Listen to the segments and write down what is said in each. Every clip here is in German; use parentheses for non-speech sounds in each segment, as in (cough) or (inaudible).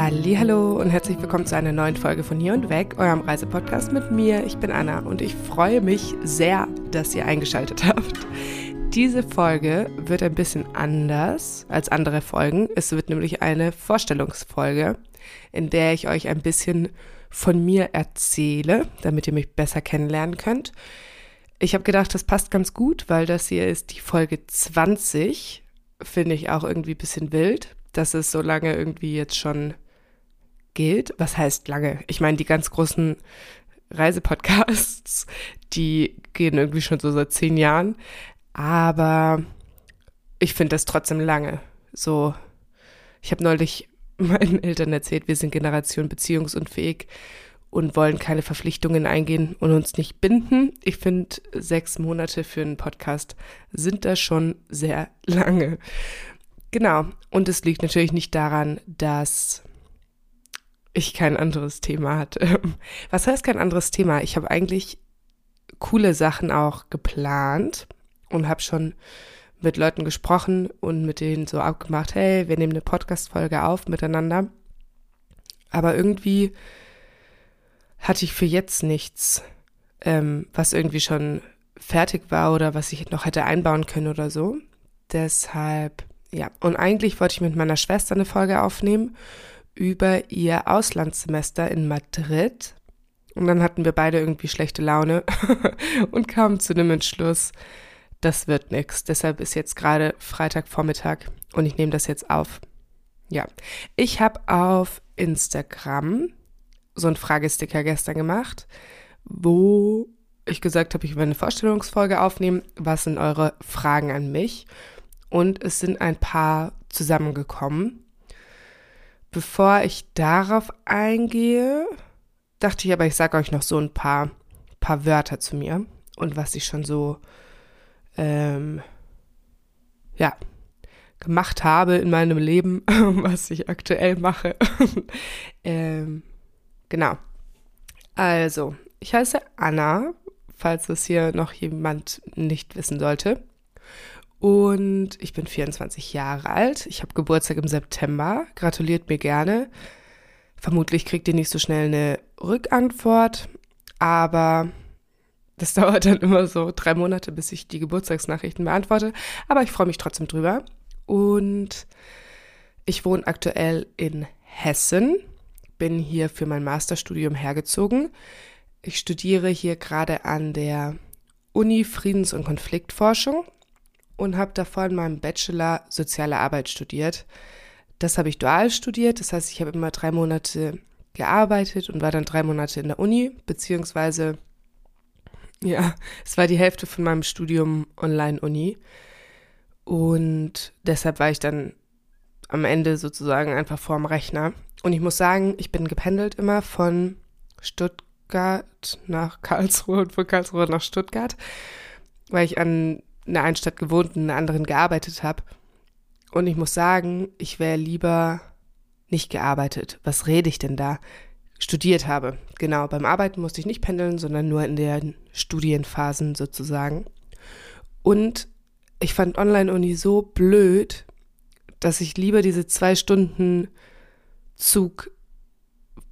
Hallo und herzlich willkommen zu einer neuen Folge von Hier und Weg, eurem Reisepodcast mit mir. Ich bin Anna und ich freue mich sehr, dass ihr eingeschaltet habt. Diese Folge wird ein bisschen anders als andere Folgen. Es wird nämlich eine Vorstellungsfolge, in der ich euch ein bisschen von mir erzähle, damit ihr mich besser kennenlernen könnt. Ich habe gedacht, das passt ganz gut, weil das hier ist die Folge 20. Finde ich auch irgendwie ein bisschen wild, dass es so lange irgendwie jetzt schon gilt. Was heißt lange? Ich meine, die ganz großen Reisepodcasts, die gehen irgendwie schon so seit zehn Jahren. Aber ich finde das trotzdem lange. So, ich habe neulich (laughs) meinen Eltern erzählt, wir sind Generation beziehungsunfähig und wollen keine Verpflichtungen eingehen und uns nicht binden. Ich finde, sechs Monate für einen Podcast sind da schon sehr (laughs) lange. Genau. Und es liegt natürlich nicht daran, dass ich kein anderes Thema hatte. Was heißt kein anderes Thema? Ich habe eigentlich coole Sachen auch geplant und habe schon mit Leuten gesprochen und mit denen so abgemacht, hey, wir nehmen eine Podcast-Folge auf miteinander. Aber irgendwie hatte ich für jetzt nichts, ähm, was irgendwie schon fertig war oder was ich noch hätte einbauen können oder so. Deshalb, ja. Und eigentlich wollte ich mit meiner Schwester eine Folge aufnehmen über ihr Auslandssemester in Madrid. Und dann hatten wir beide irgendwie schlechte Laune (laughs) und kamen zu dem Entschluss, das wird nix. Deshalb ist jetzt gerade Freitagvormittag und ich nehme das jetzt auf. Ja, ich habe auf Instagram so einen Fragesticker gestern gemacht, wo ich gesagt habe, ich will eine Vorstellungsfolge aufnehmen. Was sind eure Fragen an mich? Und es sind ein paar zusammengekommen. Bevor ich darauf eingehe, dachte ich aber, ich sage euch noch so ein paar, paar Wörter zu mir und was ich schon so, ähm, ja, gemacht habe in meinem Leben, (laughs) was ich aktuell mache. (laughs) ähm, Genau. Also, ich heiße Anna, falls es hier noch jemand nicht wissen sollte. Und ich bin 24 Jahre alt. Ich habe Geburtstag im September. Gratuliert mir gerne. Vermutlich kriegt ihr nicht so schnell eine Rückantwort, aber das (laughs) dauert dann immer so drei Monate, bis ich die Geburtstagsnachrichten beantworte. Aber ich freue mich trotzdem drüber. Und ich wohne aktuell in Hessen bin hier für mein Masterstudium hergezogen. Ich studiere hier gerade an der Uni Friedens- und Konfliktforschung und habe davor in meinem Bachelor Soziale Arbeit studiert. Das habe ich dual studiert, das heißt, ich habe immer drei Monate gearbeitet und war dann drei Monate in der Uni, beziehungsweise, ja, es war die Hälfte von meinem Studium Online-Uni. Und deshalb war ich dann am Ende sozusagen einfach vorm Rechner. Und ich muss sagen, ich bin gependelt immer von Stuttgart nach Karlsruhe und von Karlsruhe nach Stuttgart, weil ich an einer einen Stadt gewohnt und in einer anderen gearbeitet habe. Und ich muss sagen, ich wäre lieber nicht gearbeitet. Was rede ich denn da? Studiert habe. Genau, beim Arbeiten musste ich nicht pendeln, sondern nur in den Studienphasen sozusagen. Und ich fand Online-Uni so blöd, dass ich lieber diese zwei Stunden Zug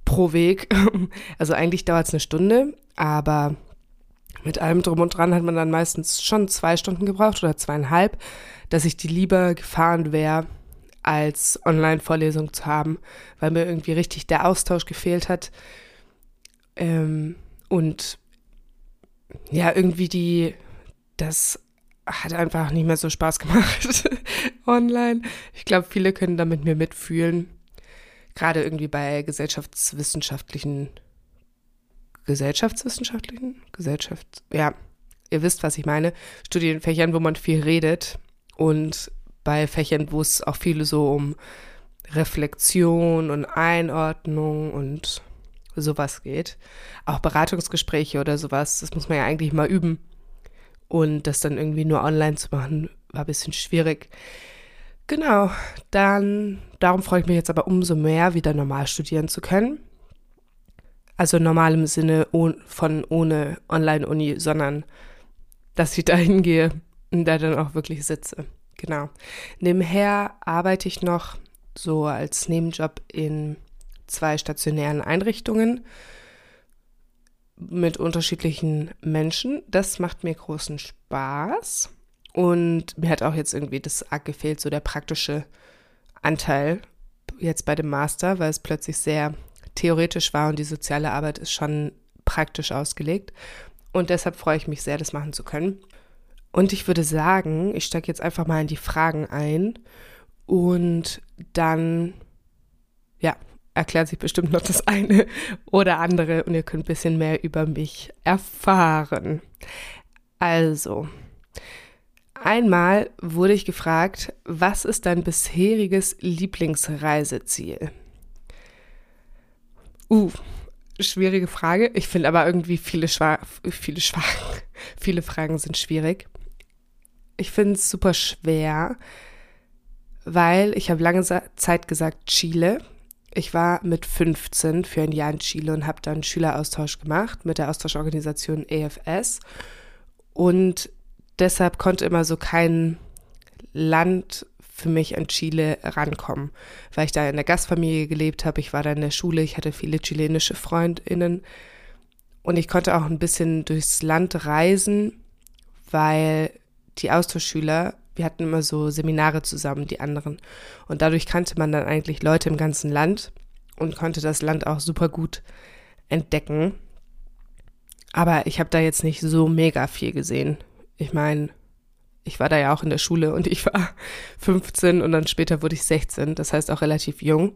pro Weg, (laughs) also eigentlich dauert es eine Stunde, aber mit allem drum und dran hat man dann meistens schon zwei Stunden gebraucht oder zweieinhalb, dass ich die lieber gefahren wäre, als Online-Vorlesung zu haben, weil mir irgendwie richtig der Austausch gefehlt hat. Ähm, und ja, irgendwie die, das hat einfach nicht mehr so Spaß gemacht (laughs) online. Ich glaube, viele können da mit mir mitfühlen. Gerade irgendwie bei gesellschaftswissenschaftlichen, gesellschaftswissenschaftlichen, Gesellschaft, ja, ihr wisst, was ich meine, Studienfächern, wo man viel redet und bei Fächern, wo es auch viele so um Reflexion und Einordnung und sowas geht. Auch Beratungsgespräche oder sowas, das muss man ja eigentlich mal üben. Und das dann irgendwie nur online zu machen, war ein bisschen schwierig. Genau, dann, darum freue ich mich jetzt aber umso mehr, wieder normal studieren zu können. Also normal im Sinne von ohne Online-Uni, sondern dass ich (laughs) da hingehe und da dann auch wirklich sitze. Genau. Nebenher arbeite ich noch so als Nebenjob in zwei stationären Einrichtungen mit unterschiedlichen Menschen. Das macht mir großen Spaß. Und mir hat auch jetzt irgendwie das arg gefehlt, so der praktische Anteil jetzt bei dem Master, weil es plötzlich sehr theoretisch war und die soziale Arbeit ist schon praktisch ausgelegt. Und deshalb freue ich mich sehr, das machen zu können. Und ich würde sagen, ich steige jetzt einfach mal in die Fragen ein und dann, ja, erklärt sich bestimmt noch das eine oder andere und ihr könnt ein bisschen mehr über mich erfahren. Also, einmal wurde ich gefragt, was ist dein bisheriges Lieblingsreiseziel? Uh, schwierige Frage. Ich finde aber irgendwie viele, Schwa viele, Schwa (laughs) viele Fragen sind schwierig. Ich finde es super schwer, weil ich habe lange Zeit gesagt Chile. Ich war mit 15 für ein Jahr in Chile und habe dann Schüleraustausch gemacht mit der Austauschorganisation EFS. Und deshalb konnte immer so kein Land für mich an Chile rankommen, weil ich da in der Gastfamilie gelebt habe. Ich war da in der Schule, ich hatte viele chilenische Freundinnen und ich konnte auch ein bisschen durchs Land reisen, weil die Austauschschüler, wir hatten immer so Seminare zusammen, die anderen. Und dadurch kannte man dann eigentlich Leute im ganzen Land und konnte das Land auch super gut entdecken. Aber ich habe da jetzt nicht so mega viel gesehen. Ich meine, ich war da ja auch in der Schule und ich war (laughs) 15 und dann später wurde ich 16, das heißt auch relativ jung.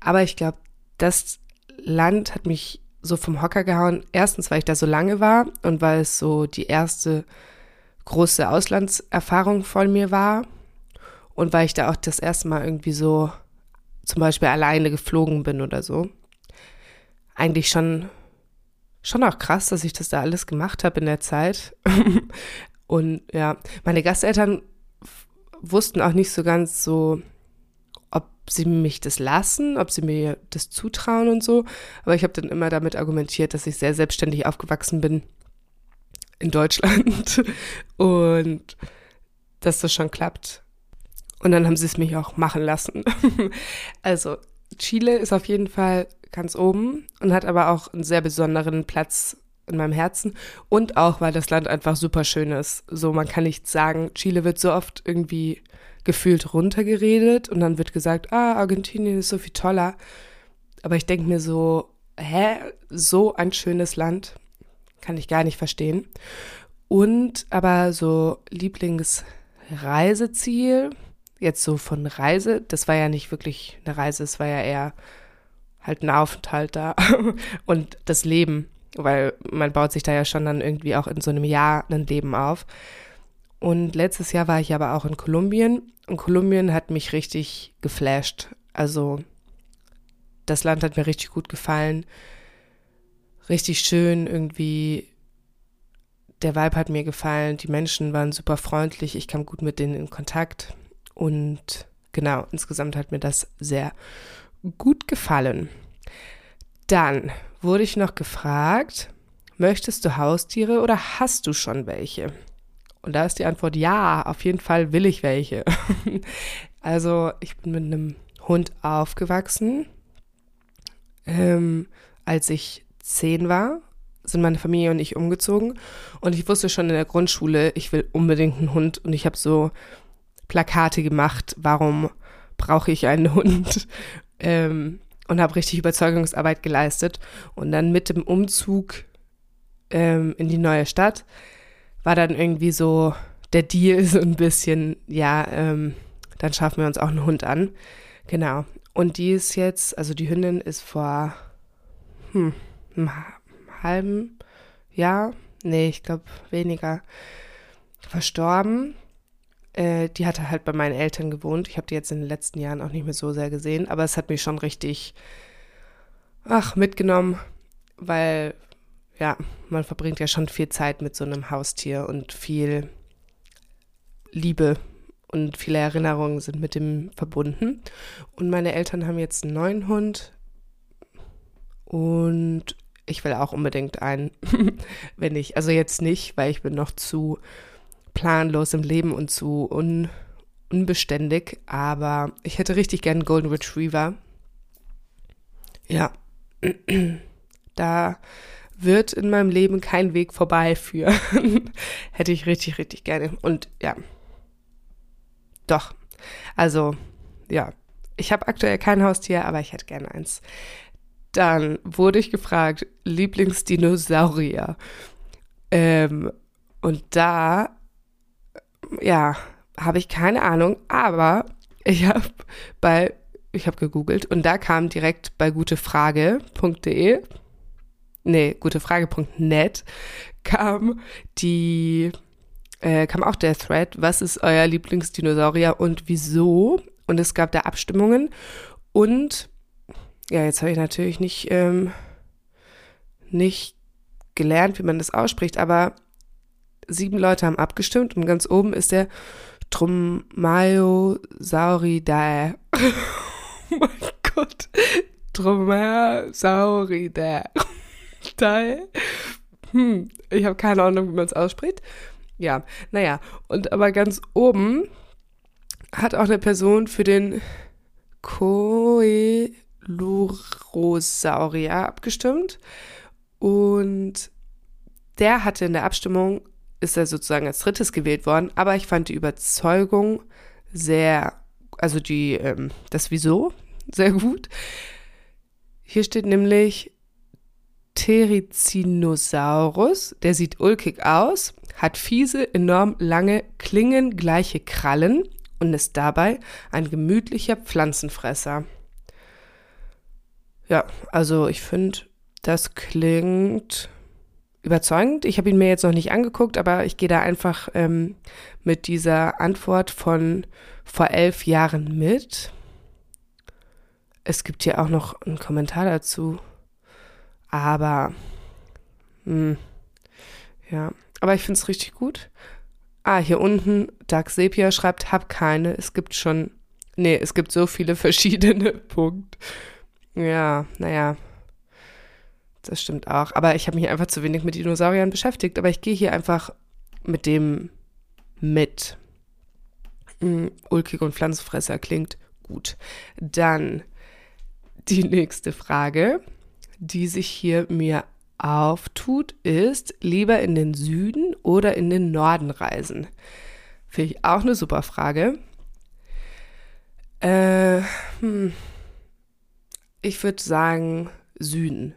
Aber ich glaube, das Land hat mich so vom Hocker gehauen. Erstens, weil ich da so lange war und weil es so die erste große Auslandserfahrung von mir war und weil ich da auch das erste Mal irgendwie so zum Beispiel alleine geflogen bin oder so. Eigentlich schon, schon auch krass, dass ich das da alles gemacht habe in der Zeit. (laughs) Und ja, meine Gasteltern wussten auch nicht so ganz so, ob sie mich das lassen, ob sie mir das zutrauen und so. Aber ich habe dann immer damit argumentiert, dass ich sehr selbstständig aufgewachsen bin in Deutschland (laughs) und dass das schon klappt. Und dann haben sie es mich auch machen lassen. (laughs) also Chile ist auf jeden Fall ganz oben und hat aber auch einen sehr besonderen Platz in meinem Herzen und auch, weil das Land einfach super schön ist. So, man kann nicht sagen, Chile wird so oft irgendwie gefühlt runtergeredet und dann wird gesagt, ah, Argentinien ist so viel toller. Aber ich denke mir so, hä, so ein schönes Land, kann ich gar nicht verstehen. Und aber so Lieblingsreiseziel, jetzt so von Reise, das war ja nicht wirklich eine Reise, es war ja eher halt ein Aufenthalt da (laughs) und das Leben weil man baut sich da ja schon dann irgendwie auch in so einem Jahr ein Leben auf. Und letztes Jahr war ich aber auch in Kolumbien und Kolumbien hat mich richtig geflasht. Also das Land hat mir richtig gut gefallen. Richtig schön irgendwie. Der Vibe hat mir gefallen. Die Menschen waren super freundlich. Ich kam gut mit denen in Kontakt. Und genau, insgesamt hat mir das sehr gut gefallen. Dann wurde ich noch gefragt, möchtest du Haustiere oder hast du schon welche? Und da ist die Antwort ja, auf jeden Fall will ich welche. (laughs) also ich bin mit einem Hund aufgewachsen. Ähm, als ich zehn war, sind meine Familie und ich umgezogen. Und ich wusste schon in der Grundschule, ich will unbedingt einen Hund. Und ich habe so Plakate gemacht, warum brauche ich einen (laughs) Hund? Ähm, und habe richtig Überzeugungsarbeit geleistet. Und dann mit dem Umzug ähm, in die neue Stadt war dann irgendwie so der Deal (laughs) so ein bisschen, ja, ähm, dann schaffen wir uns auch einen Hund an. Genau. Und die ist jetzt, also die Hündin ist vor hm, einem halben Jahr, nee, ich glaube weniger, verstorben. Äh, die hatte halt bei meinen Eltern gewohnt. Ich habe die jetzt in den letzten Jahren auch nicht mehr so sehr gesehen, aber es hat mich schon richtig, ach, mitgenommen, weil, ja, man verbringt ja schon viel Zeit mit so einem Haustier und viel Liebe und viele Erinnerungen sind mit dem verbunden. Und meine Eltern haben jetzt einen neuen Hund und ich will auch unbedingt einen, (laughs) wenn ich, also jetzt nicht, weil ich bin noch zu planlos im Leben und zu un, unbeständig, aber ich hätte richtig gern einen Golden Retriever. Ja, (clears throat) da wird in meinem Leben kein Weg vorbeiführen. (laughs) Hätte ich richtig, richtig gerne. Und ja, doch. Also, ja, ich habe aktuell kein Haustier, aber ich hätte gerne eins. Dann wurde ich gefragt, Lieblingsdinosaurier. Ähm, und da, ja, habe ich keine Ahnung, aber ich habe bei, ich habe gegoogelt und da kam direkt bei gutefrage.de, nee, gutefrage.net, kam die, äh, kam auch der Thread, was ist euer Lieblingsdinosaurier und wieso? Und es gab da Abstimmungen und ja, jetzt habe ich natürlich nicht, ähm, nicht gelernt, wie man das ausspricht, aber sieben Leute haben abgestimmt und ganz oben ist der Dromaeosauridae. (laughs) oh mein Gott. Dromaeosauridae. (laughs) Hm, ich habe keine Ahnung, wie man es ausspricht. Ja, naja, und aber ganz oben hat auch eine Person für den Coelurosaurier abgestimmt. Und der hatte in der Abstimmung, ist er sozusagen als drittes gewählt worden, aber ich fand die Überzeugung sehr, also die, ähm, das Wieso (laughs) sehr gut. Hier steht nämlich Therizinosaurus, der sieht ulkig aus, hat fiese, enorm lange, klingengleiche Krallen und ist dabei ein gemütlicher Pflanzenfresser. Ja, also ich finde, das klingt überzeugend. Ich habe ihn mir jetzt noch nicht angeguckt, aber ich gehe da einfach ähm, mit dieser Antwort von vor elf Jahren mit. Es gibt hier auch noch einen Kommentar dazu. Aber, mh, hm, ja, aber ich finde es richtig gut. Ah, hier unten, Dark Sepia schreibt, hab keine. Es gibt schon, nee, es gibt so viele (laughs) verschiedene Punkte. Ja, naja, das stimmt auch. Aber ich habe mich einfach zu wenig mit Dinosauriern beschäftigt. Aber ich gehe hier einfach mit dem mit. Mm, ulkig und Pflanzenfresser klingt gut. Dann die (laughs) nächste Frage, die sich hier mir auftut, ist lieber in den Süden oder in den Norden reisen? Finde ich auch eine super Frage. Äh, hm. Ich würde sagen Süden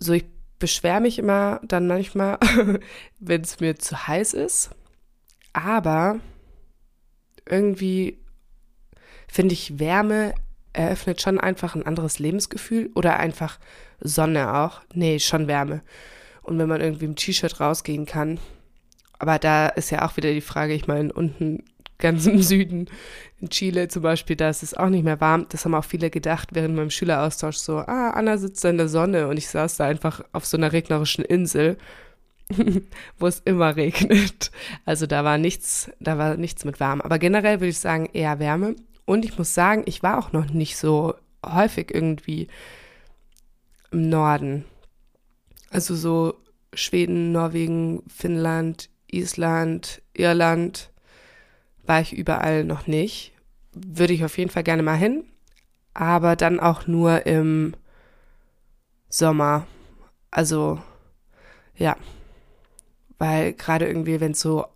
so ich beschwere mich immer dann manchmal, (laughs) wenn es mir zu heiß ist. Aber irgendwie finde ich, Wärme eröffnet schon einfach ein anderes Lebensgefühl oder einfach Sonne auch. Nee, schon Wärme. Und wenn man irgendwie im T-Shirt rausgehen kann. Aber da ist ja auch wieder die Frage, ich meine, unten ganz im Süden, in Chile zum Beispiel, da ist es auch nicht mehr warm. Das haben auch viele gedacht während meinem Schüleraustausch so, ah, Anna sitzt da in der Sonne und ich saß da einfach auf so einer regnerischen Insel, (laughs) wo es immer regnet. Also da war nichts, da war nichts mit warm. Aber generell würde ich sagen, eher Wärme. Und ich muss sagen, ich war auch noch nicht so häufig irgendwie im Norden. Also so Schweden, Norwegen, Finnland, Island, Irland war ich überall noch nicht. Würde ich auf jeden Fall gerne mal hin, aber dann auch nur im Sommer. Also ja, weil gerade irgendwie, wenn es so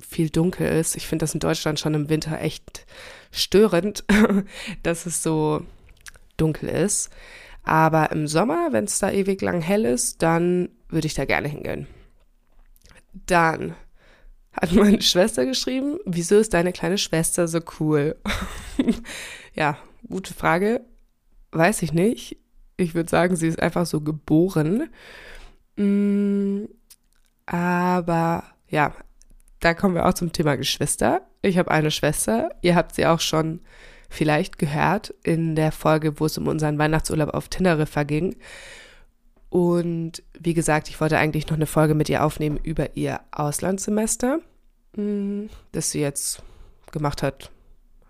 viel dunkel ist, ich finde das in Deutschland schon im Winter echt störend, (laughs) dass es so dunkel ist. Aber im Sommer, wenn es da ewig lang hell ist, dann würde ich da gerne hingehen. Dann hat (laughs) meine Schwester geschrieben, wieso ist deine kleine Schwester so cool? (laughs) ja, gute Frage. Weiß ich nicht. Ich würde sagen, sie ist einfach so geboren. Mm, aber ja, da kommen wir auch zum Thema Geschwister. Ich habe eine Schwester. Ihr habt sie auch schon vielleicht gehört in der Folge, wo es um unseren Weihnachtsurlaub auf Teneriffa ging. Und wie gesagt, ich wollte eigentlich noch eine Folge mit ihr aufnehmen über ihr Auslandssemester, mm, das sie jetzt gemacht hat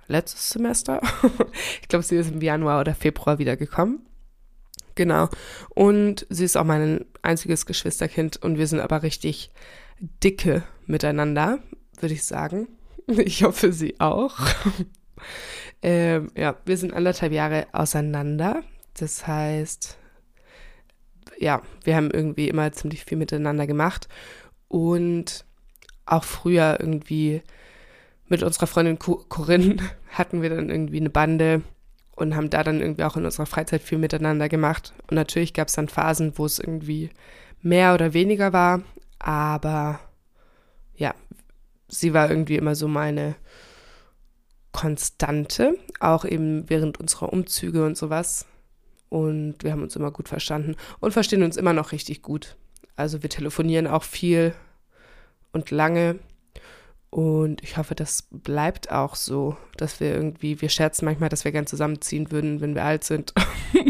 letztes Semester. (laughs) ich glaube, sie ist im Januar oder Februar wiedergekommen. Genau. Und sie ist auch mein einziges Geschwisterkind und wir sind aber richtig dicke miteinander, würde ich sagen. (laughs) Ich hoffe, sie auch. (laughs) ähm, ja, wir sind anderthalb Jahre auseinander. Das heißt, ja, wir haben irgendwie immer ziemlich viel miteinander gemacht und auch früher irgendwie mit unserer Freundin Corinne (laughs) hatten wir dann irgendwie eine Bande und haben da dann irgendwie auch in unserer Freizeit viel miteinander gemacht. Und natürlich gab es dann Phasen, wo es irgendwie mehr oder weniger war, aber ja, sie war irgendwie immer so meine Konstante, auch eben während unserer Umzüge und sowas. Und wir haben uns immer gut verstanden und verstehen uns immer noch richtig gut. Also wir telefonieren auch viel und lange. Und ich hoffe, das bleibt auch so, dass wir irgendwie, wir scherzen manchmal, dass wir gern zusammenziehen würden, wenn wir alt sind,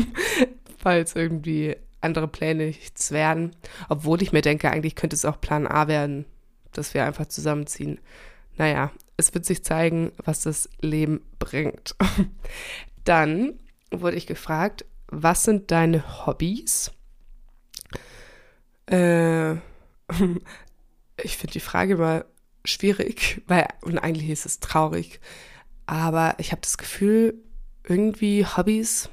(laughs) falls irgendwie andere Pläne nichts werden. Obwohl ich mir denke, eigentlich könnte es auch Plan A werden, dass wir einfach zusammenziehen. Naja, es wird sich zeigen, was das Leben bringt. (laughs) Dann wurde ich gefragt, was sind deine Hobbys? Äh, (laughs) ich finde die Frage mal schwierig, (laughs) weil, und eigentlich ist es traurig, aber ich habe das Gefühl, irgendwie Hobbys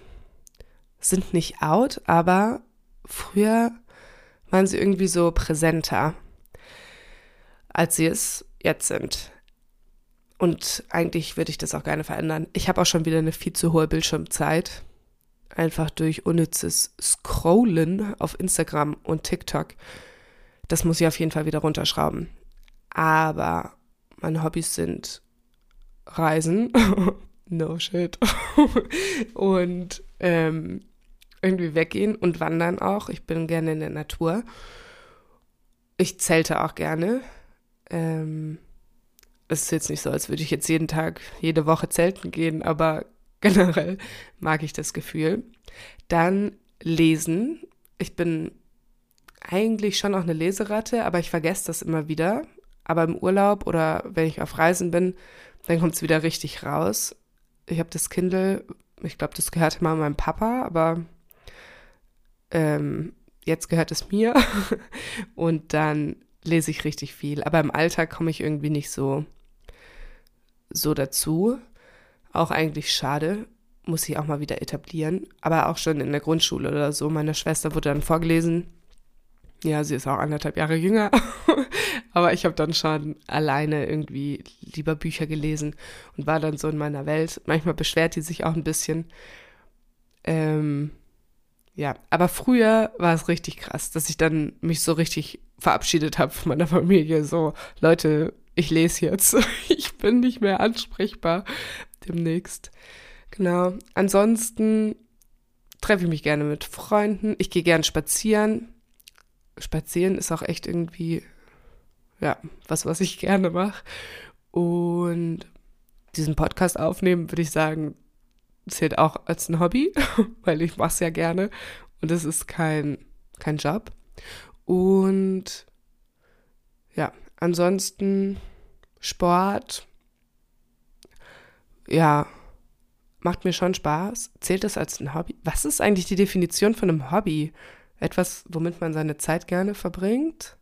sind nicht out, aber früher waren sie irgendwie so präsenter, als sie es jetzt sind. Und eigentlich würde ich das auch gerne verändern. Ich habe auch schon wieder eine viel zu hohe Bildschirmzeit einfach durch unnützes Scrollen auf Instagram und TikTok. Das muss ich auf jeden Fall wieder runterschrauben. Aber meine Hobbys sind Reisen, (laughs) no shit, (laughs) und ähm, irgendwie weggehen und wandern auch. Ich bin gerne in der Natur. Ich zelte auch gerne. Ähm, es ist jetzt nicht so, als würde ich jetzt jeden Tag, jede Woche zelten gehen, aber (laughs) generell mag ich das Gefühl. Dann lesen. Ich bin eigentlich schon auch eine Leseratte, aber ich vergesse das immer wieder. Aber im Urlaub oder wenn ich auf Reisen bin, dann kommt es wieder richtig raus. Ich habe das Kindle, ich glaube, das gehörte mal meinem Papa, aber ähm, jetzt gehört es mir. (laughs) Und dann lese ich richtig viel. Aber im Alltag komme ich irgendwie nicht so, so dazu. Auch eigentlich schade, muss ich auch mal wieder etablieren. Aber auch schon in der Grundschule oder so. Meine Schwester wurde dann vorgelesen. Ja, sie ist auch anderthalb Jahre jünger. (laughs) Aber ich habe dann schon alleine irgendwie lieber Bücher gelesen und war dann so in meiner Welt. Manchmal beschwert die sich auch ein bisschen. Ähm, ja, aber früher war es richtig krass, dass ich dann mich so richtig verabschiedet habe von meiner Familie. So, Leute, ich lese jetzt. (laughs) Ich bin nicht mehr ansprechbar demnächst. Genau. Ansonsten treffe ich mich gerne mit Freunden. Ich gehe gerne spazieren. Spazieren ist auch echt irgendwie, ja, was, was ich gerne mache. Und diesen Podcast aufnehmen, würde ich sagen, zählt auch als ein Hobby, (laughs) weil ich mache es ja gerne. Und es ist kein, kein Job. Und ja, ansonsten Sport, ja, macht mir schon Spaß. Zählt das als ein Hobby? Was ist eigentlich die Definition von einem Hobby? Etwas, womit man seine Zeit gerne verbringt?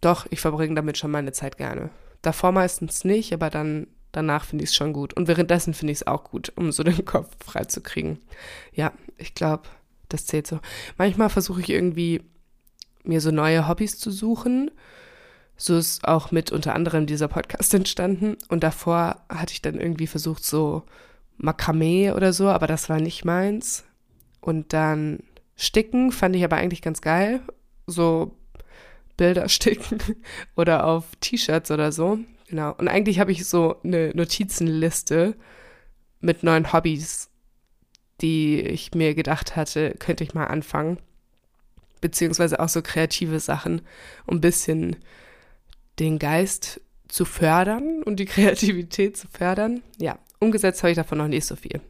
Doch, ich verbringe damit schon meine Zeit gerne. Davor meistens nicht, aber dann danach finde ich es schon gut. Und währenddessen finde ich es auch gut, um so (laughs) den Kopf frei zu kriegen. Ja, ich glaube, das zählt so. Manchmal versuche ich irgendwie, mir so neue Hobbys zu suchen so ist auch mit unter anderem dieser Podcast (laughs) entstanden. Und davor hatte ich dann irgendwie versucht, so Makramee oder so, aber das war nicht meins. Und dann Sticken fand ich aber eigentlich ganz geil. So Bilder (laughs) sticken oder auf T-Shirts oder so. Genau. Und eigentlich habe ich so eine Notizenliste mit neuen Hobbys, die ich mir gedacht hatte, könnte ich mal anfangen. Beziehungsweise auch so kreative Sachen, um ein bisschen den Geist zu fördern und die (laughs) Kreativität zu fördern. Ja, umgesetzt habe ich davon noch nicht so viel.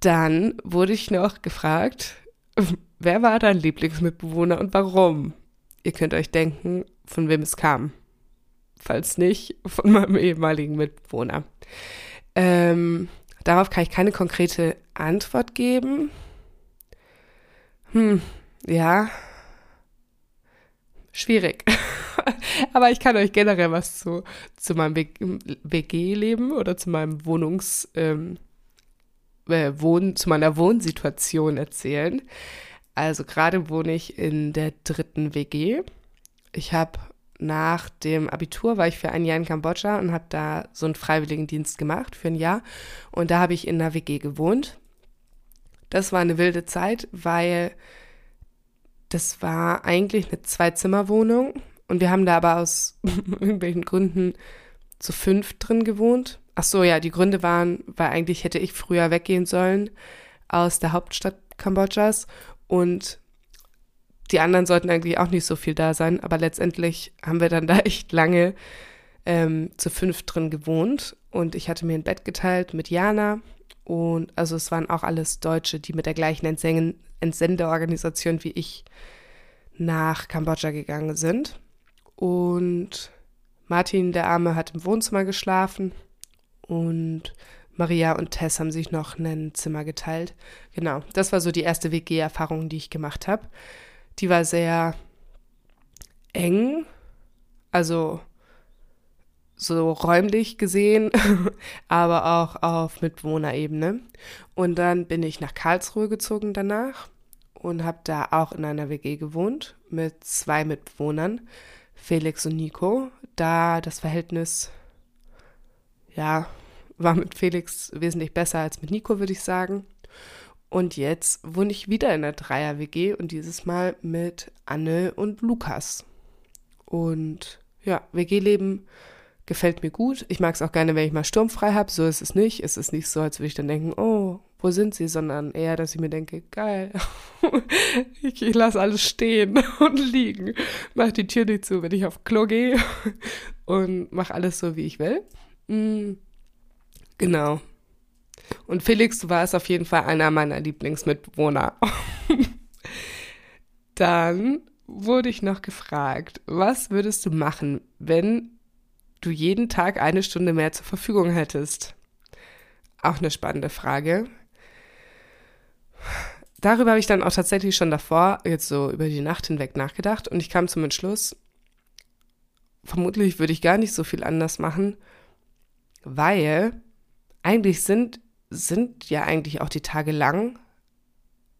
Dann wurde ich noch gefragt, (laughs) wer war dein Lieblingsmitbewohner und warum? Ihr könnt euch denken, von wem es kam. Falls nicht, (laughs) von meinem ehemaligen Mitbewohner. Ähm, darauf kann ich keine konkrete Antwort geben. Hm, ja. Schwierig. (laughs) Aber ich kann euch generell was zu, zu meinem WG-Leben oder zu meinem Wohnungsweg ähm, äh, Wohn zu meiner Wohnsituation erzählen. Also gerade wohne ich in der dritten WG. Ich habe nach dem Abitur war ich für ein Jahr in Kambodscha und habe da so einen Freiwilligendienst gemacht für ein Jahr. Und da habe ich in einer WG gewohnt. Das war eine wilde Zeit, weil das war eigentlich eine Zwei-Zimmer-Wohnung. Und wir haben da aber aus (laughs) irgendwelchen Gründen zu fünf drin gewohnt. Ach so, ja, die Gründe waren, weil eigentlich hätte ich früher weggehen sollen aus der Hauptstadt Kambodschas. Und die anderen sollten eigentlich auch nicht so viel da sein, aber letztendlich haben wir dann da (laughs) echt lange ähm, zu fünf drin gewohnt. Und ich hatte mir ein Bett geteilt mit Jana. Und also es waren auch alles Deutsche, die mit der gleichen Entsen Entsendeorganisation wie ich nach Kambodscha gegangen sind und Martin, der Arme, hat im Wohnzimmer geschlafen und Maria und Tess haben sich noch ein Zimmer geteilt. Genau, das war so die erste WG-Erfahrung, die ich gemacht habe. Die war sehr eng, also so räumlich gesehen, (laughs) aber auch auf Mitwohnerebene. Und dann bin ich nach Karlsruhe gezogen danach und habe da auch in einer WG gewohnt mit zwei Mitbewohnern, Felix und Nico. Da das Verhältnis, ja, war mit Felix wesentlich besser als mit Nico, würde ich sagen. Und jetzt wohne ich wieder in der Dreier-WG und dieses Mal mit Anne und Lukas. Und ja, WG-Leben gefällt mir gut. Ich mag es auch gerne, wenn ich mal sturmfrei habe. So ist es nicht. Es ist nicht so, als würde ich dann denken, oh, wo sind sie, sondern eher, dass ich mir denke, geil, (laughs) ich, ich lasse alles stehen (laughs) und liegen. Mach die Tür nicht zu, wenn ich auf Klo gehe (laughs) und mach alles so, wie ich will. Mm, genau. Und Felix, du warst auf jeden Fall einer meiner Lieblingsmitbewohner. Dann wurde ich noch gefragt, was würdest du machen, wenn du jeden Tag eine Stunde mehr zur Verfügung hättest? Auch eine spannende Frage. Darüber habe ich dann auch tatsächlich schon davor, jetzt so über die Nacht hinweg nachgedacht und ich kam zum Entschluss, vermutlich würde ich gar nicht so viel anders machen, weil eigentlich sind sind ja eigentlich auch die Tage lang,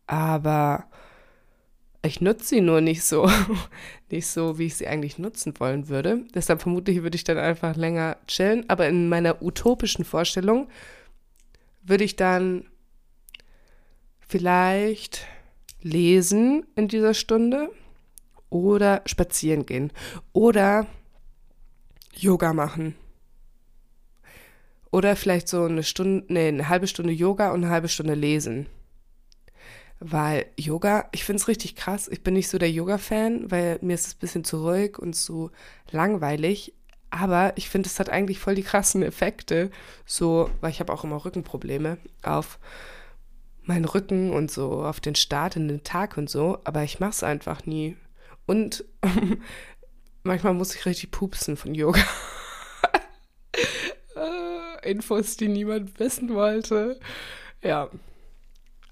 aber ich nutze sie nur nicht so, (laughs) nicht so, wie ich sie eigentlich nutzen wollen würde. Deshalb vermutlich würde ich dann einfach länger chillen, aber in meiner utopischen Vorstellung würde ich dann vielleicht lesen in dieser Stunde oder spazieren gehen oder Yoga machen. Oder vielleicht so eine Stunde, nee, eine halbe Stunde Yoga und eine halbe Stunde lesen. Weil Yoga, ich finde es richtig krass. Ich bin nicht so der Yoga-Fan, weil mir ist es ein bisschen zu ruhig und zu langweilig. Aber ich finde, es hat eigentlich voll die krassen Effekte. So, weil ich habe auch immer Rückenprobleme auf meinen Rücken und so auf den Start in den Tag und so. Aber ich mache es einfach nie. Und (laughs) manchmal muss ich richtig pupsen von Yoga. (laughs) Infos, die niemand wissen wollte. Ja.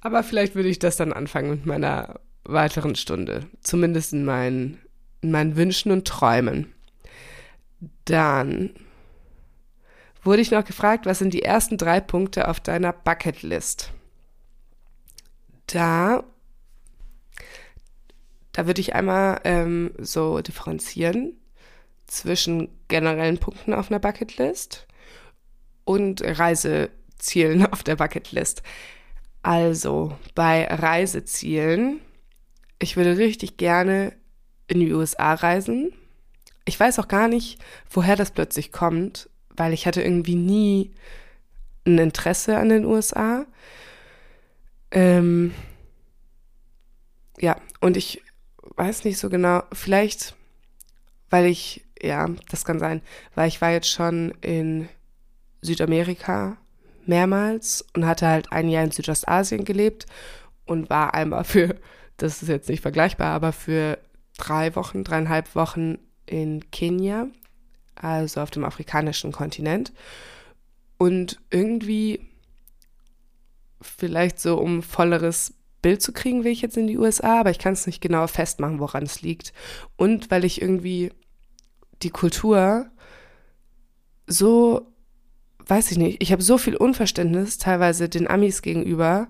Aber vielleicht würde ich das dann anfangen mit meiner weiteren Stunde. Zumindest in meinen, in meinen Wünschen und Träumen. Dann wurde ich noch gefragt, was sind die ersten drei Punkte auf deiner Bucketlist? Da, da würde ich einmal ähm, so differenzieren zwischen generellen Punkten auf einer Bucketlist und Reisezielen (laughs) auf der Bucketlist. Also bei Reisezielen, ich würde richtig gerne in die USA reisen. Ich weiß auch gar nicht, woher das plötzlich kommt, weil ich hatte irgendwie nie ein Interesse an den USA. Ähm, ja, und ich weiß nicht so genau, vielleicht, weil ich, ja, das kann sein, weil ich war jetzt schon in Südamerika mehrmals und hatte halt ein Jahr in Südostasien gelebt und war einmal für, (laughs) das ist jetzt nicht vergleichbar, aber für drei Wochen, dreieinhalb Wochen in Kenia, also auf dem afrikanischen Kontinent. Und irgendwie, vielleicht so um volleres Bild zu kriegen, will ich jetzt in die USA, aber ich kann es nicht genau festmachen, woran es liegt. Und weil ich irgendwie die Kultur so weiß ich nicht, ich habe so viel Unverständnis teilweise den Amis gegenüber,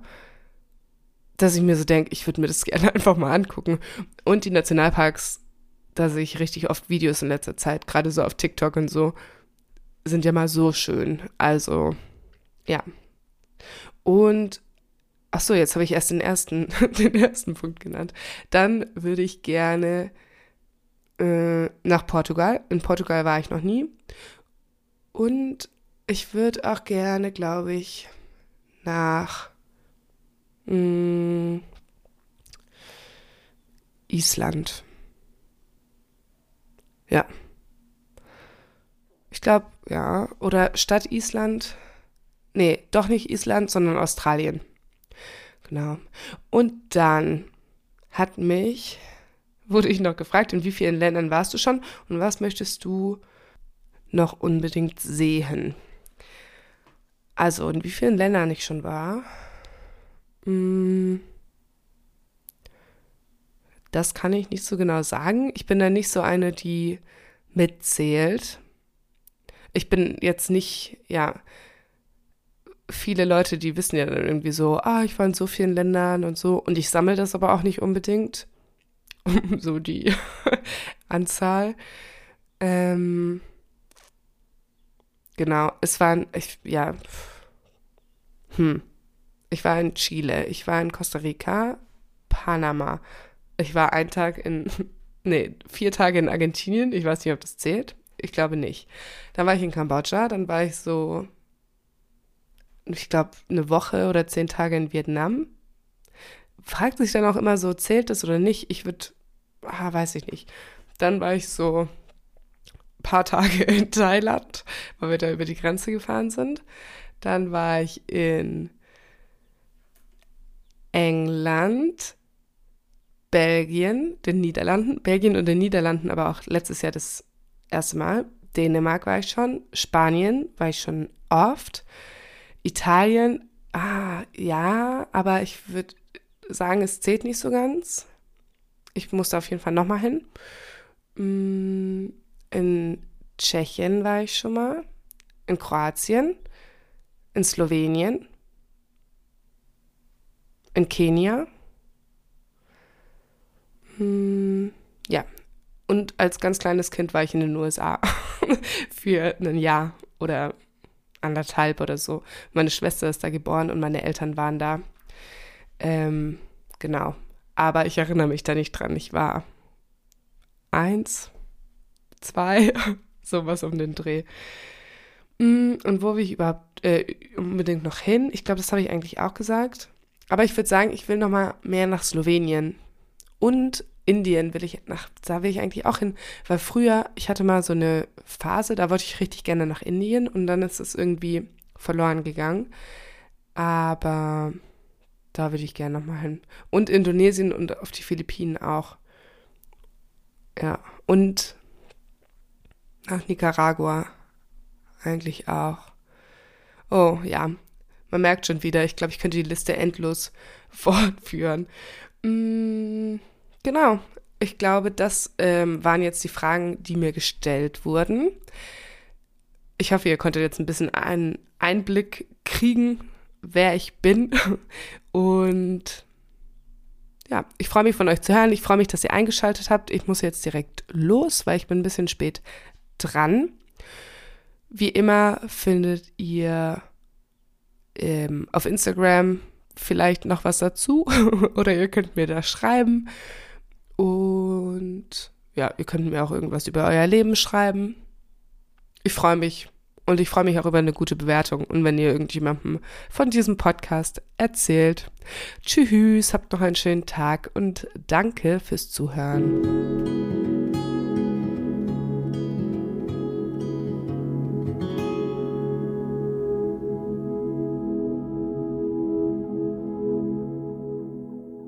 dass ich mir so denke, ich würde mir das (laughs) gerne einfach mal angucken. Und die Nationalparks, da sehe ich richtig oft Videos in letzter Zeit, gerade so auf TikTok und so, sind ja mal so schön. Also, ja. Und ach so, jetzt habe ich erst den ersten, (laughs) den ersten Punkt genannt. Dann würde ich gerne äh, nach Portugal. In Portugal war ich noch nie. Und ich würde auch gerne, glaube ich, nach mh, mm, Island. Ja. Ich glaube, ja. Oder Stadt Island. Nee, doch nicht Island, sondern Australien. Genau. Und dann hat mich, wurde ich noch gefragt, in wie vielen Ländern warst du schon und was möchtest du noch unbedingt sehen? Also, in wie vielen Ländern ich schon war? Hm, das kann ich nicht so genau sagen. Ich bin da nicht so eine, die mitzählt. Ich bin jetzt nicht, ja, viele Leute, die wissen ja dann irgendwie so, ah, ich war in so vielen Ländern und so. Und ich sammle das aber auch nicht unbedingt. (laughs) so die (laughs) Anzahl. Ähm, Genau, es waren, ich, ja, hm. Ich war in Chile, ich war in Costa Rica, Panama. Ich war einen Tag in, (laughs) nee, vier Tage in Argentinien. Ich weiß nicht, ob das zählt. Ich glaube nicht. Dann war ich in Kambodscha, dann war ich so, ich glaube, eine Woche oder zehn Tage in Vietnam. Fragt sich dann auch immer so, zählt das oder nicht? Ich würde, ah, weiß ich nicht. Dann war ich so paar Tage in Thailand, weil wir da über die Grenze gefahren sind. Dann war ich in England, Belgien, den Niederlanden, Belgien und den Niederlanden, aber auch letztes Jahr das erste Mal. Dänemark war ich schon, Spanien war ich schon oft, Italien, ah, ja, aber ich würde sagen, es zählt nicht so ganz. Ich musste auf jeden Fall nochmal hin. Mm, in Tschechien war ich schon mal, in Kroatien, in Slowenien, in Kenia. Hm, ja, und als ganz kleines Kind war ich in den USA (laughs) für ein Jahr oder anderthalb oder so. Meine Schwester ist da geboren und meine Eltern waren da. Ähm, genau. Aber ich erinnere mich da nicht dran. Ich war eins, zwei, (laughs) sowas um den Dreh. Mm, und wo will ich überhaupt äh, unbedingt noch hin? Ich glaube, das habe ich eigentlich auch gesagt. Aber ich würde sagen, ich will noch mal mehr nach Slowenien. Und Indien will ich nach, da will ich eigentlich auch hin. Weil früher, ich hatte mal so eine Phase, da wollte ich richtig gerne nach Indien und dann ist es irgendwie verloren gegangen. Aber da würde ich gerne noch mal hin. Und Indonesien und auf die Philippinen auch. Ja, und nach Nicaragua eigentlich auch. Oh ja, man merkt schon wieder, ich glaube, ich könnte die Liste endlos (laughs) fortführen. Mm, genau, ich glaube, das ähm, waren jetzt die Fragen, die mir gestellt wurden. Ich hoffe, ihr konntet jetzt ein bisschen einen Einblick kriegen, wer ich bin. (laughs) Und ja, ich freue mich von euch zu hören. Ich freue mich, dass ihr eingeschaltet habt. Ich muss jetzt direkt los, weil ich bin ein bisschen spät dran. Wie immer findet ihr ähm, auf Instagram vielleicht noch was dazu (laughs) oder ihr könnt mir da schreiben und ja, ihr könnt mir auch irgendwas über euer Leben schreiben. Ich freue mich und ich freue mich auch über eine gute Bewertung und wenn ihr irgendjemandem von diesem Podcast erzählt. Tschüss, habt noch einen schönen Tag und danke fürs Zuhören.